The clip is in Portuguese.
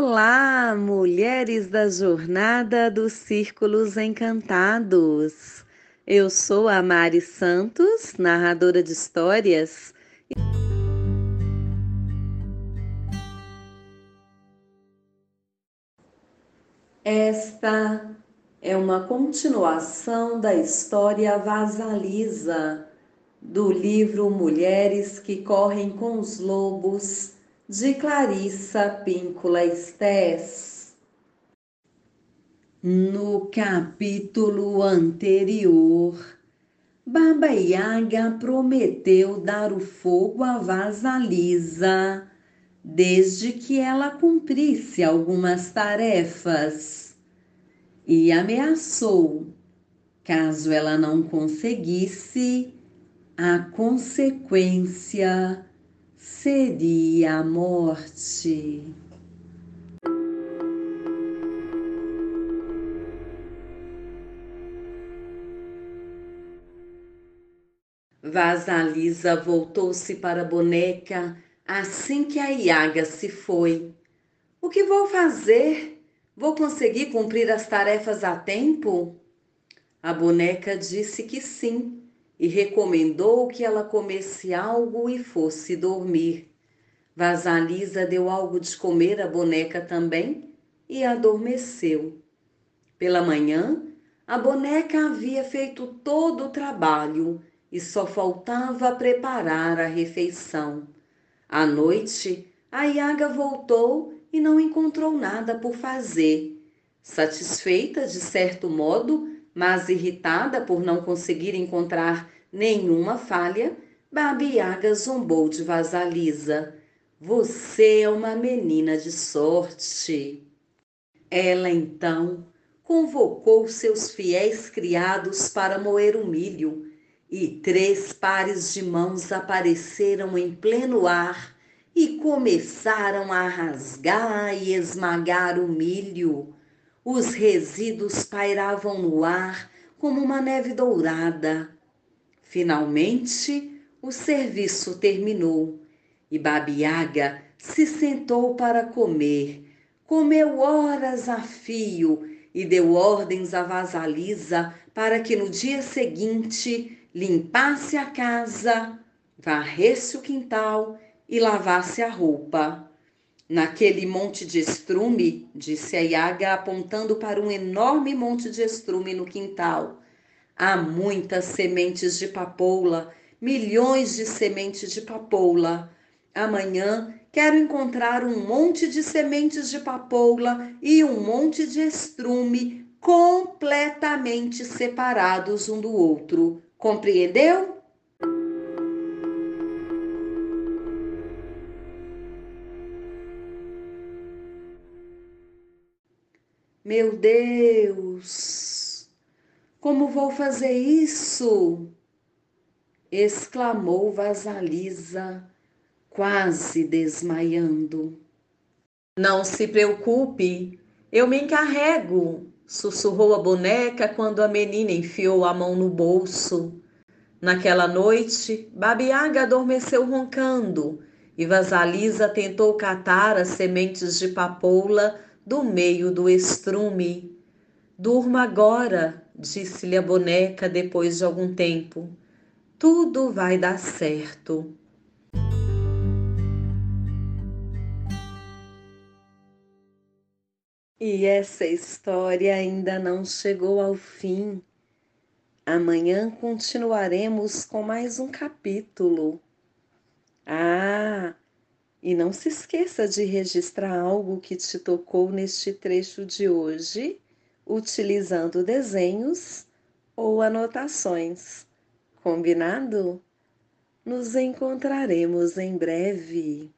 Olá, mulheres da jornada dos Círculos Encantados. Eu sou a Mari Santos, narradora de histórias. Esta é uma continuação da história Vasalisa do livro Mulheres que Correm com os Lobos de Clarissa Píncula Estés. No capítulo anterior, Baba Yaga prometeu dar o fogo à Vasalisa desde que ela cumprisse algumas tarefas e ameaçou, caso ela não conseguisse, a consequência seria a morte. Vasalisa voltou-se para a boneca assim que a Iaga se foi. O que vou fazer? Vou conseguir cumprir as tarefas a tempo? A boneca disse que sim e recomendou que ela comesse algo e fosse dormir. Vasalisa deu algo de comer à boneca também e adormeceu. Pela manhã, a boneca havia feito todo o trabalho e só faltava preparar a refeição. À noite, a Iaga voltou e não encontrou nada por fazer. Satisfeita, de certo modo, mas irritada por não conseguir encontrar nenhuma falha, Babi Yaga zombou de Vasalisa. Você é uma menina de sorte. Ela então convocou seus fiéis criados para moer o milho, e três pares de mãos apareceram em pleno ar e começaram a rasgar e esmagar o milho. Os resíduos pairavam no ar como uma neve dourada. Finalmente, o serviço terminou e Babiaga se sentou para comer. Comeu horas a fio e deu ordens a Vasalisa para que no dia seguinte limpasse a casa, varresse o quintal e lavasse a roupa. Naquele monte de estrume, disse a Iaga, apontando para um enorme monte de estrume no quintal. Há muitas sementes de papoula, milhões de sementes de papoula. Amanhã quero encontrar um monte de sementes de papoula e um monte de estrume completamente separados um do outro. Compreendeu? Meu Deus, como vou fazer isso? exclamou Vasalisa, quase desmaiando. Não se preocupe, eu me encarrego, sussurrou a boneca quando a menina enfiou a mão no bolso. Naquela noite, Babiaga adormeceu roncando e Vasalisa tentou catar as sementes de papoula do meio do estrume. Durma agora, disse-lhe a boneca depois de algum tempo. Tudo vai dar certo. E essa história ainda não chegou ao fim. Amanhã continuaremos com mais um capítulo. E não se esqueça de registrar algo que te tocou neste trecho de hoje, utilizando desenhos ou anotações. Combinado? Nos encontraremos em breve.